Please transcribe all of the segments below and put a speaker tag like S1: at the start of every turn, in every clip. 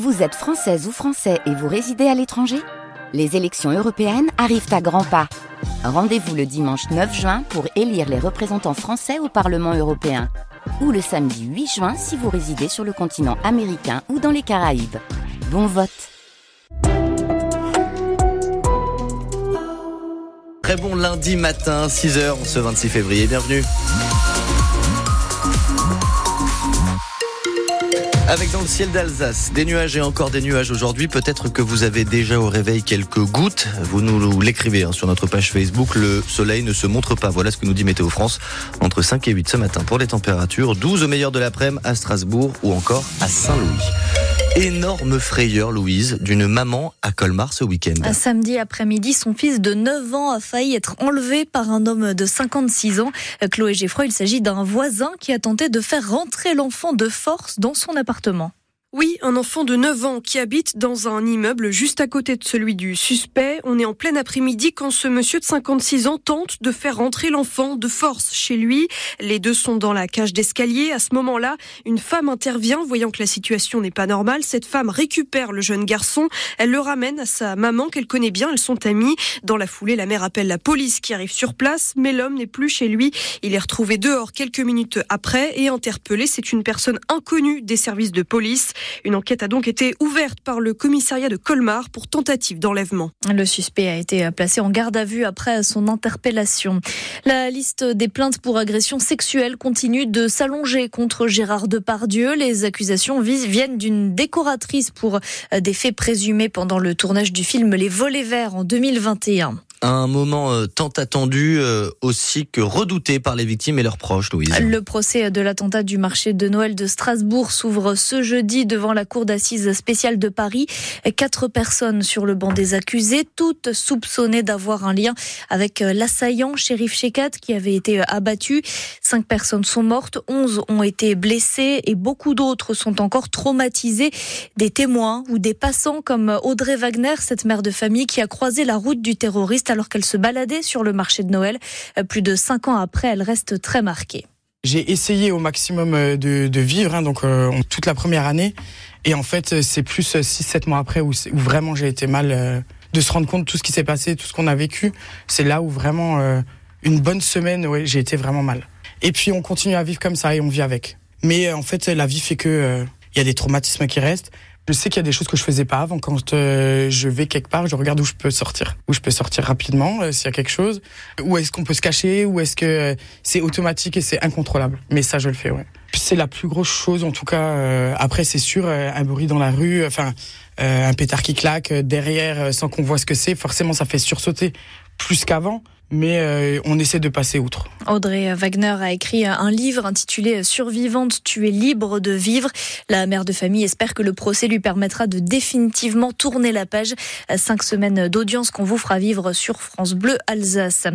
S1: Vous êtes française ou français et vous résidez à l'étranger? Les élections européennes arrivent à grands pas. Rendez-vous le dimanche 9 juin pour élire les représentants français au Parlement européen. Ou le samedi 8 juin si vous résidez sur le continent américain ou dans les Caraïbes. Bon vote
S2: Très bon lundi matin, 6h, ce 26 février. Bienvenue. Avec dans le ciel d'Alsace, des nuages et encore des nuages aujourd'hui. Peut-être que vous avez déjà au réveil quelques gouttes. Vous nous l'écrivez hein, sur notre page Facebook. Le soleil ne se montre pas. Voilà ce que nous dit Météo France. Entre 5 et 8 ce matin pour les températures. 12 au meilleur de l'après-midi à Strasbourg ou encore à Saint-Louis. Énorme frayeur, Louise, d'une maman à Colmar ce week-end.
S3: Un samedi après-midi, son fils de 9 ans a failli être enlevé par un homme de 56 ans. Chloé Geffroy, il s'agit d'un voisin qui a tenté de faire rentrer l'enfant de force dans son appartement.
S4: Oui, un enfant de 9 ans qui habite dans un immeuble juste à côté de celui du suspect. On est en plein après-midi quand ce monsieur de 56 ans tente de faire rentrer l'enfant de force chez lui. Les deux sont dans la cage d'escalier. À ce moment-là, une femme intervient, voyant que la situation n'est pas normale. Cette femme récupère le jeune garçon. Elle le ramène à sa maman qu'elle connaît bien. Elles sont amies. Dans la foulée, la mère appelle la police qui arrive sur place, mais l'homme n'est plus chez lui. Il est retrouvé dehors quelques minutes après et interpellé. C'est une personne inconnue des services de police. Une enquête a donc été ouverte par le commissariat de Colmar pour tentative d'enlèvement.
S3: Le suspect a été placé en garde à vue après son interpellation. La liste des plaintes pour agression sexuelle continue de s'allonger contre Gérard Depardieu. Les accusations viennent d'une décoratrice pour des faits présumés pendant le tournage du film Les Volets Verts en 2021
S2: un moment euh, tant attendu euh, aussi que redouté par les victimes et leurs proches, Louise.
S3: Le procès de l'attentat du marché de Noël de Strasbourg s'ouvre ce jeudi devant la cour d'assises spéciale de Paris. Quatre personnes sur le banc des accusés, toutes soupçonnées d'avoir un lien avec l'assaillant, shérif Shekat, qui avait été abattu. Cinq personnes sont mortes, onze ont été blessées et beaucoup d'autres sont encore traumatisées. Des témoins ou des passants comme Audrey Wagner, cette mère de famille qui a croisé la route du terroriste alors qu'elle se baladait sur le marché de Noël. Plus de cinq ans après, elle reste très marquée.
S5: J'ai essayé au maximum euh, de, vivre, hein, donc euh, toute la première année. Et en fait, euh, c'est plus 6-7 mois après où, vraiment j'ai été mal de se rendre compte de tout ce qui s'est passé, tout ce qu'on a vécu. C'est là où vraiment, une bonne semaine, j'ai été vraiment mal. Et puis on continue à vivre comme ça et on vit avec. Mais en fait, la vie fait que il y a des traumatismes qui restent. Je sais qu'il y a des choses que je faisais pas avant. Quand euh, je vais quelque part, je regarde où je peux sortir, où je peux sortir rapidement euh, s'il y a quelque chose, où est-ce qu'on peut se cacher, où est-ce que euh, c'est automatique et c'est incontrôlable. Mais ça, je le fais, ouais. C'est la plus grosse chose, en tout cas. après, c'est sûr, un bruit dans la rue, enfin, un pétard qui claque derrière sans qu'on voit ce que c'est. Forcément, ça fait sursauter plus qu'avant mais euh, on essaie de passer outre.
S3: Audrey Wagner a écrit un livre intitulé Survivante, tu es libre de vivre. La mère de famille espère que le procès lui permettra de définitivement tourner la page. Cinq semaines d'audience qu'on vous fera vivre sur France Bleu Alsace.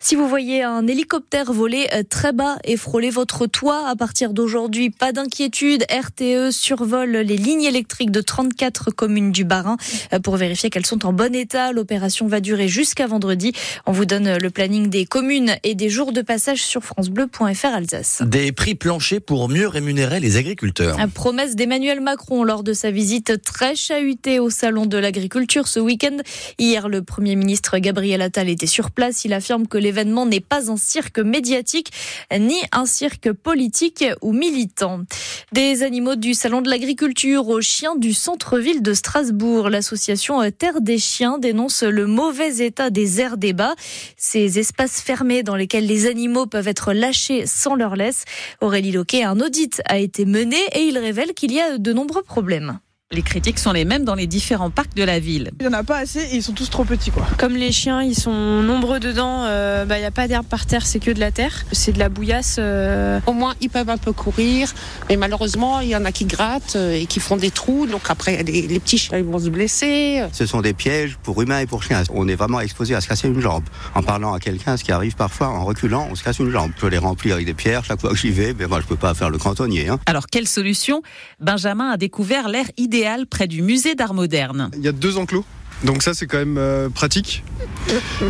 S3: Si vous voyez un hélicoptère voler très bas et frôler votre toit à partir d'aujourd'hui, pas d'inquiétude. RTE survole les lignes électriques de 34 communes du Bas-Rhin pour vérifier qu'elles sont en bon état. L'opération va durer jusqu'à vendredi. On vous donne le planning des communes et des jours de passage sur francebleu.fr Alsace.
S2: Des prix planchers pour mieux rémunérer les agriculteurs.
S3: La promesse d'Emmanuel Macron lors de sa visite très chahutée au salon de l'agriculture ce week-end. Hier, le Premier ministre Gabriel Attal était sur place. Il affirme que l'événement n'est pas un cirque médiatique ni un cirque politique ou militant. Des animaux du salon de l'agriculture aux chiens du centre-ville de Strasbourg. L'association Terre des chiens dénonce le mauvais état des aires débat ces espaces fermés dans lesquels les animaux peuvent être lâchés sans leur laisse. Aurélie Loquet, un audit a été mené et il révèle qu'il y a de nombreux problèmes.
S6: Les critiques sont les mêmes dans les différents parcs de la ville.
S7: Il n'y en a pas assez et ils sont tous trop petits quoi.
S8: Comme les chiens, ils sont nombreux dedans, euh, bah, il n'y a pas d'herbe par terre, c'est que de la terre. C'est de la bouillasse. Euh.
S9: Au moins, ils peuvent un peu courir, mais malheureusement, il y en a qui grattent euh, et qui font des trous. Donc après, les, les petits chiens ils vont se blesser.
S10: Ce sont des pièges pour humains et pour chiens. On est vraiment exposé à se casser une jambe. En parlant à quelqu'un, ce qui arrive parfois, en reculant, on se casse une jambe. Je les remplir avec des pierres chaque fois que j'y vais, mais moi je peux pas faire le cantonnier. Hein.
S6: Alors quelle solution? Benjamin a découvert l'air idéal près du musée d'art moderne.
S11: Il y a deux enclos. Donc ça c'est quand même euh, pratique.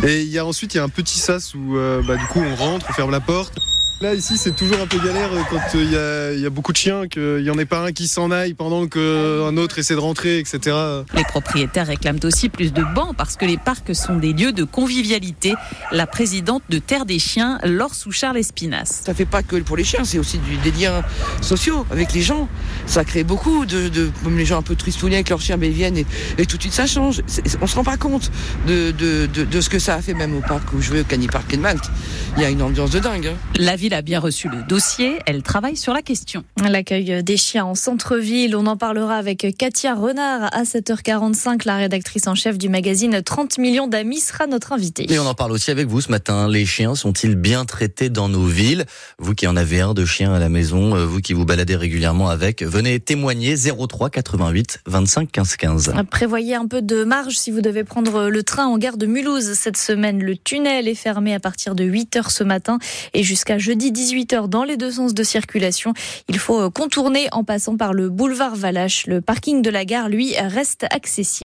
S11: Et il y a ensuite il y a un petit sas où euh, bah, du coup on rentre, on ferme la porte. Là, ici, c'est toujours un peu galère quand il y, a, y a beaucoup de chiens, qu'il n'y en ait pas un qui s'en aille pendant qu'un autre essaie de rentrer, etc.
S6: Les propriétaires réclament aussi plus de bancs parce que les parcs sont des lieux de convivialité. La présidente de Terre des Chiens, Laure Souchard Lespinasse.
S12: Ça fait pas que pour les chiens, c'est aussi du, des liens sociaux avec les gens. Ça crée beaucoup de, de même les gens un peu tristounés avec leurs chiens, mais ils viennent et, et tout de suite ça change. On se rend pas compte de, de, de, de ce que ça a fait même au parc où je vais, au Cani Park de Malte. Il y a une ambiance de dingue. hein.
S6: La ville a bien reçu le dossier. Elle travaille sur la question.
S3: L'accueil des chiens en centre-ville, on en parlera avec Katia Renard à 7h45. La rédactrice en chef du magazine 30 millions d'amis sera notre invitée.
S2: Et on en parle aussi avec vous ce matin. Les chiens sont-ils bien traités dans nos villes? Vous qui en avez un de chien à la maison, euh, vous qui vous baladez régulièrement avec, venez témoigner 03 88 25 15 15.
S3: Prévoyez un peu de marge si vous devez prendre le train en gare de Mulhouse cette semaine. Le tunnel est fermé à partir de 8h ce matin et jusqu'à jeudi 18h dans les deux sens de circulation. Il faut contourner en passant par le boulevard Valache. Le parking de la gare, lui, reste accessible.